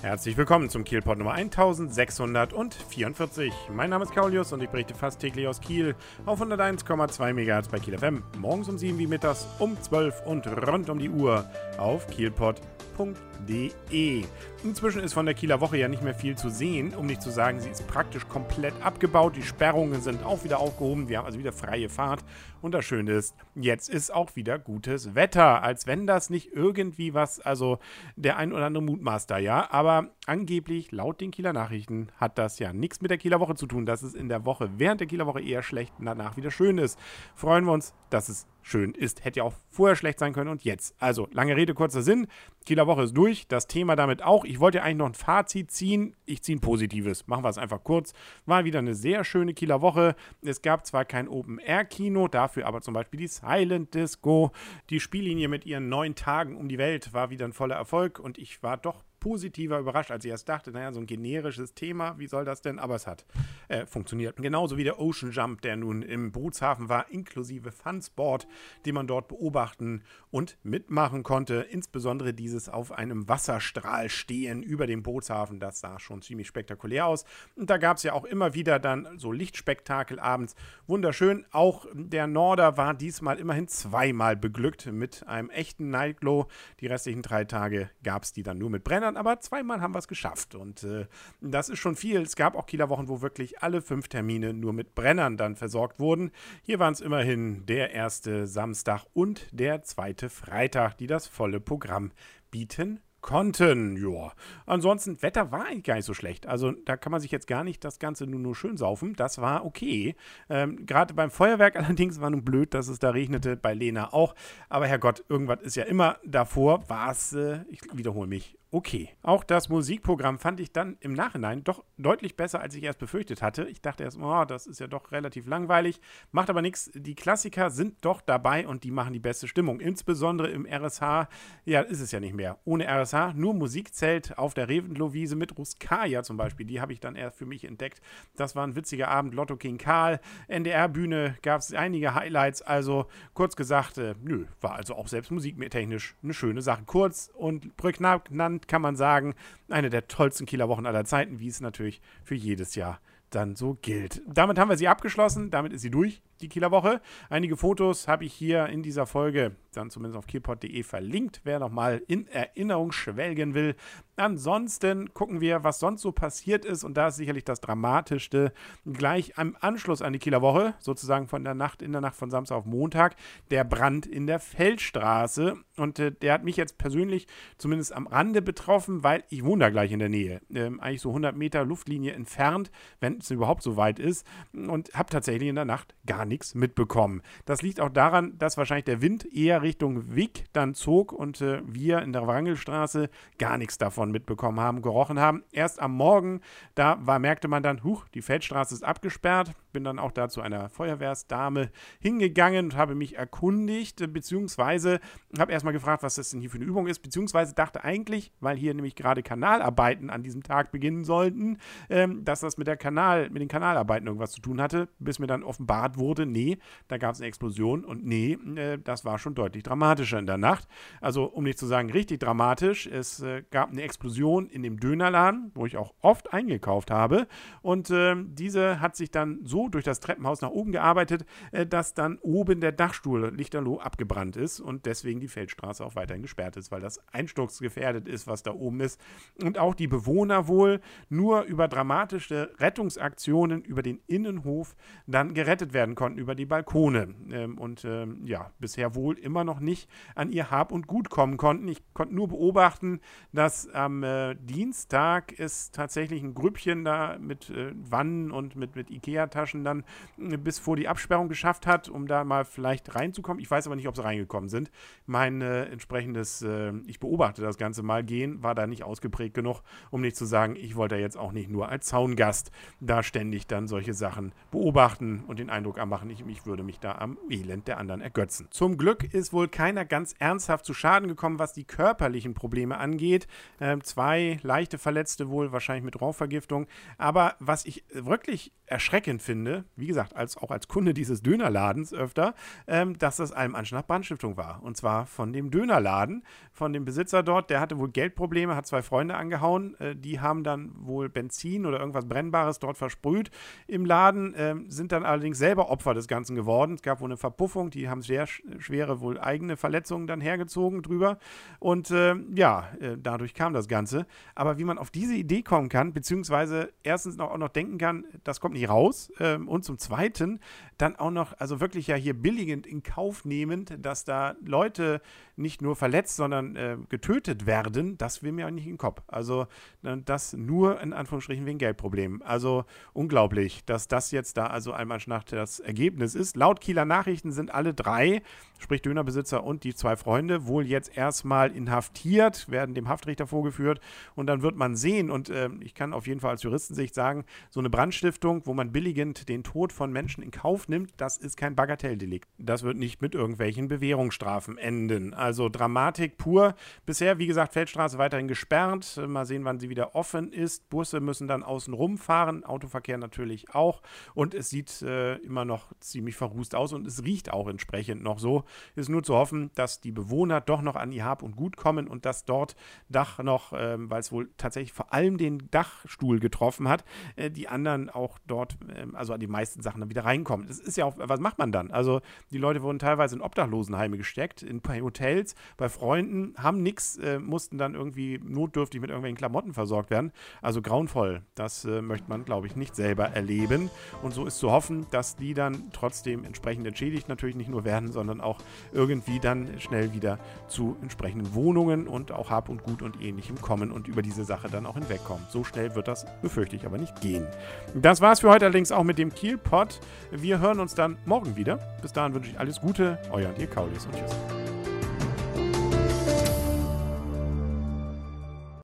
Herzlich willkommen zum Kielpot Nummer 1644. Mein Name ist Kaulius und ich berichte fast täglich aus Kiel auf 101,2 MHz bei Kiel FM. Morgens um 7 wie mittags um 12 und rund um die Uhr auf kielpot.de. Inzwischen ist von der Kieler Woche ja nicht mehr viel zu sehen, um nicht zu sagen, sie ist praktisch komplett abgebaut. Die Sperrungen sind auch wieder aufgehoben. Wir haben also wieder freie Fahrt. Und das Schöne ist, jetzt ist auch wieder gutes Wetter. Als wenn das nicht irgendwie was, also der ein oder andere Mutmaster, ja. Aber angeblich, laut den Kieler Nachrichten, hat das ja nichts mit der Kieler Woche zu tun, dass es in der Woche während der Kieler Woche eher schlecht und danach wieder schön ist. Freuen wir uns, dass es schön ist. Hätte ja auch vorher schlecht sein können und jetzt. Also, lange Rede, kurzer Sinn. Kieler Woche ist durch. Das Thema damit auch. Ich wollte ja eigentlich noch ein Fazit ziehen. Ich ziehe ein positives. Machen wir es einfach kurz. War wieder eine sehr schöne Kieler Woche. Es gab zwar kein Open-Air-Kino, dafür aber zum Beispiel die Silent Disco. Die Spiellinie mit ihren neun Tagen um die Welt war wieder ein voller Erfolg und ich war doch positiver überrascht, als ich erst dachte, naja, so ein generisches Thema, wie soll das denn? Aber es hat äh, funktioniert. Genauso wie der Ocean Jump, der nun im Bootshafen war, inklusive Funsport, den man dort beobachten und mitmachen konnte. Insbesondere dieses auf einem Wasserstrahl stehen über dem Bootshafen, das sah schon ziemlich spektakulär aus. Und da gab es ja auch immer wieder dann so Lichtspektakel abends. Wunderschön. Auch der Norder war diesmal immerhin zweimal beglückt mit einem echten Nightglow. Die restlichen drei Tage gab es die dann nur mit Brennern Kindern, aber zweimal haben wir es geschafft. Und äh, das ist schon viel. Es gab auch Kieler Wochen, wo wirklich alle fünf Termine nur mit Brennern dann versorgt wurden. Hier waren es immerhin der erste Samstag und der zweite Freitag, die das volle Programm bieten konnten. Ja. Ansonsten, Wetter war eigentlich gar nicht so schlecht. Also da kann man sich jetzt gar nicht das Ganze nur, nur schön saufen. Das war okay. Ähm, Gerade beim Feuerwerk allerdings war nun blöd, dass es da regnete. Bei Lena auch. Aber Herrgott, irgendwas ist ja immer davor. War es, äh, ich wiederhole mich, okay. Auch das Musikprogramm fand ich dann im Nachhinein doch deutlich besser, als ich erst befürchtet hatte. Ich dachte erst, oh, das ist ja doch relativ langweilig. Macht aber nichts. Die Klassiker sind doch dabei und die machen die beste Stimmung. Insbesondere im RSH, ja, ist es ja nicht mehr. Ohne RSH, nur Musikzelt auf der Revenlow-Wiese mit Ruskaya zum Beispiel. Die habe ich dann erst für mich entdeckt. Das war ein witziger Abend. Lotto King Karl, NDR-Bühne gab es einige Highlights. Also kurz gesagt, äh, nö, war also auch selbst musiktechnisch eine schöne Sache. Kurz und prägnant Insgesamt kann man sagen, eine der tollsten Kieler Wochen aller Zeiten, wie es natürlich für jedes Jahr dann so gilt. Damit haben wir sie abgeschlossen, damit ist sie durch die Kieler Woche. Einige Fotos habe ich hier in dieser Folge dann zumindest auf kielpot.de verlinkt, wer nochmal in Erinnerung schwelgen will. Ansonsten gucken wir, was sonst so passiert ist und da ist sicherlich das Dramatischste gleich am Anschluss an die Kieler Woche, sozusagen von der Nacht in der Nacht von Samstag auf Montag, der Brand in der Feldstraße und äh, der hat mich jetzt persönlich zumindest am Rande betroffen, weil ich wohne da gleich in der Nähe, ähm, eigentlich so 100 Meter Luftlinie entfernt, wenn es überhaupt so weit ist und habe tatsächlich in der Nacht gar nichts mitbekommen. Das liegt auch daran, dass wahrscheinlich der Wind eher Richtung Wick dann zog und äh, wir in der Wrangelstraße gar nichts davon mitbekommen haben, gerochen haben. Erst am Morgen, da war, merkte man dann, huch, die Feldstraße ist abgesperrt. Bin dann auch da zu einer Feuerwehrsdame hingegangen und habe mich erkundigt, beziehungsweise habe erstmal gefragt, was das denn hier für eine Übung ist, beziehungsweise dachte eigentlich, weil hier nämlich gerade Kanalarbeiten an diesem Tag beginnen sollten, ähm, dass das mit der Kanal, mit den Kanalarbeiten irgendwas zu tun hatte, bis mir dann offenbart wurde, nee, da gab es eine Explosion und nee, äh, das war schon deutlich dramatischer in der Nacht. Also, um nicht zu sagen, richtig dramatisch. Es äh, gab eine Explosion in dem Dönerladen, wo ich auch oft eingekauft habe. Und äh, diese hat sich dann so durch das Treppenhaus nach oben gearbeitet, äh, dass dann oben der Dachstuhl lichterloh abgebrannt ist und deswegen die Feldstraße auch weiterhin gesperrt ist, weil das einsturzgefährdet ist, was da oben ist. Und auch die Bewohner wohl nur über dramatische Rettungsaktionen über den Innenhof dann gerettet werden konnten über die Balkone ähm, und ähm, ja, bisher wohl immer noch nicht an ihr Hab und Gut kommen konnten. Ich konnte nur beobachten, dass am äh, Dienstag es tatsächlich ein Grüppchen da mit äh, Wannen und mit, mit Ikea-Taschen dann äh, bis vor die Absperrung geschafft hat, um da mal vielleicht reinzukommen. Ich weiß aber nicht, ob sie reingekommen sind. Mein äh, entsprechendes, äh, ich beobachte das Ganze mal gehen, war da nicht ausgeprägt genug, um nicht zu sagen, ich wollte jetzt auch nicht nur als Zaungast da ständig dann solche Sachen beobachten und den Eindruck am machen. Ich, ich würde mich da am Elend der anderen ergötzen. Zum Glück ist wohl keiner ganz ernsthaft zu Schaden gekommen, was die körperlichen Probleme angeht. Ähm, zwei leichte Verletzte wohl, wahrscheinlich mit Rauchvergiftung. Aber was ich wirklich erschreckend finde, finde, wie gesagt, als, auch als Kunde dieses Dönerladens öfter, ähm, dass das Anschein nach Brandstiftung war. Und zwar von dem Dönerladen, von dem Besitzer dort, der hatte wohl Geldprobleme, hat zwei Freunde angehauen, äh, die haben dann wohl Benzin oder irgendwas Brennbares dort versprüht im Laden, äh, sind dann allerdings selber Opfer des Ganzen geworden. Es gab wohl eine Verpuffung, die haben sehr schwere, wohl eigene Verletzungen dann hergezogen drüber. Und äh, ja, äh, dadurch kam das Ganze. Aber wie man auf diese Idee kommen kann, beziehungsweise erstens noch, auch noch denken kann, das kommt nicht raus. Ähm, und zum Zweiten dann auch noch, also wirklich ja hier billigend in Kauf nehmend, dass da Leute nicht nur verletzt, sondern äh, getötet werden, das will mir auch nicht in den Kopf. Also das nur in Anführungsstrichen wegen Geldproblemen. Also unglaublich, dass das jetzt da also einmal nach das Ergebnis ist. Laut Kieler Nachrichten sind alle drei, sprich Dönerbesitzer und die zwei Freunde, wohl jetzt erstmal inhaftiert, werden dem Haftrichter vorgeführt und dann wird man sehen und äh, ich kann auf jeden Fall als Juristensicht sagen, so eine Brandstiftung, wo man billigend den Tod von Menschen in Kauf nimmt, das ist kein Bagatelldelikt. Das wird nicht mit irgendwelchen Bewährungsstrafen enden. Also Dramatik pur. Bisher, wie gesagt, Feldstraße weiterhin gesperrt. Mal sehen, wann sie wieder offen ist. Busse müssen dann außen rumfahren, Autoverkehr natürlich auch. Und es sieht äh, immer noch ziemlich verrußt aus und es riecht auch entsprechend noch so. Ist nur zu hoffen, dass die Bewohner doch noch an ihr Hab und Gut kommen und dass dort Dach noch, äh, weil es wohl tatsächlich vor allem den Dachstuhl getroffen hat, äh, die anderen auch dort, ähm, also an die meisten Sachen dann wieder reinkommen. Das ist ja auch, was macht man dann? Also die Leute wurden teilweise in Obdachlosenheime gesteckt, in Hotels, bei Freunden, haben nichts, äh, mussten dann irgendwie notdürftig mit irgendwelchen Klamotten versorgt werden. Also grauenvoll. Das äh, möchte man, glaube ich, nicht selber erleben. Und so ist zu hoffen, dass die dann trotzdem entsprechend entschädigt natürlich nicht nur werden, sondern auch irgendwie dann schnell wieder zu entsprechenden Wohnungen und auch Hab und Gut und ähnlichem kommen und über diese Sache dann auch hinwegkommen. So schnell wird das, befürchte ich, aber nicht gehen. Das war es für heute allerdings auch dem Kielpot. Wir hören uns dann morgen wieder. Bis dahin wünsche ich alles Gute, euer und ihr Kaulis und tschüss.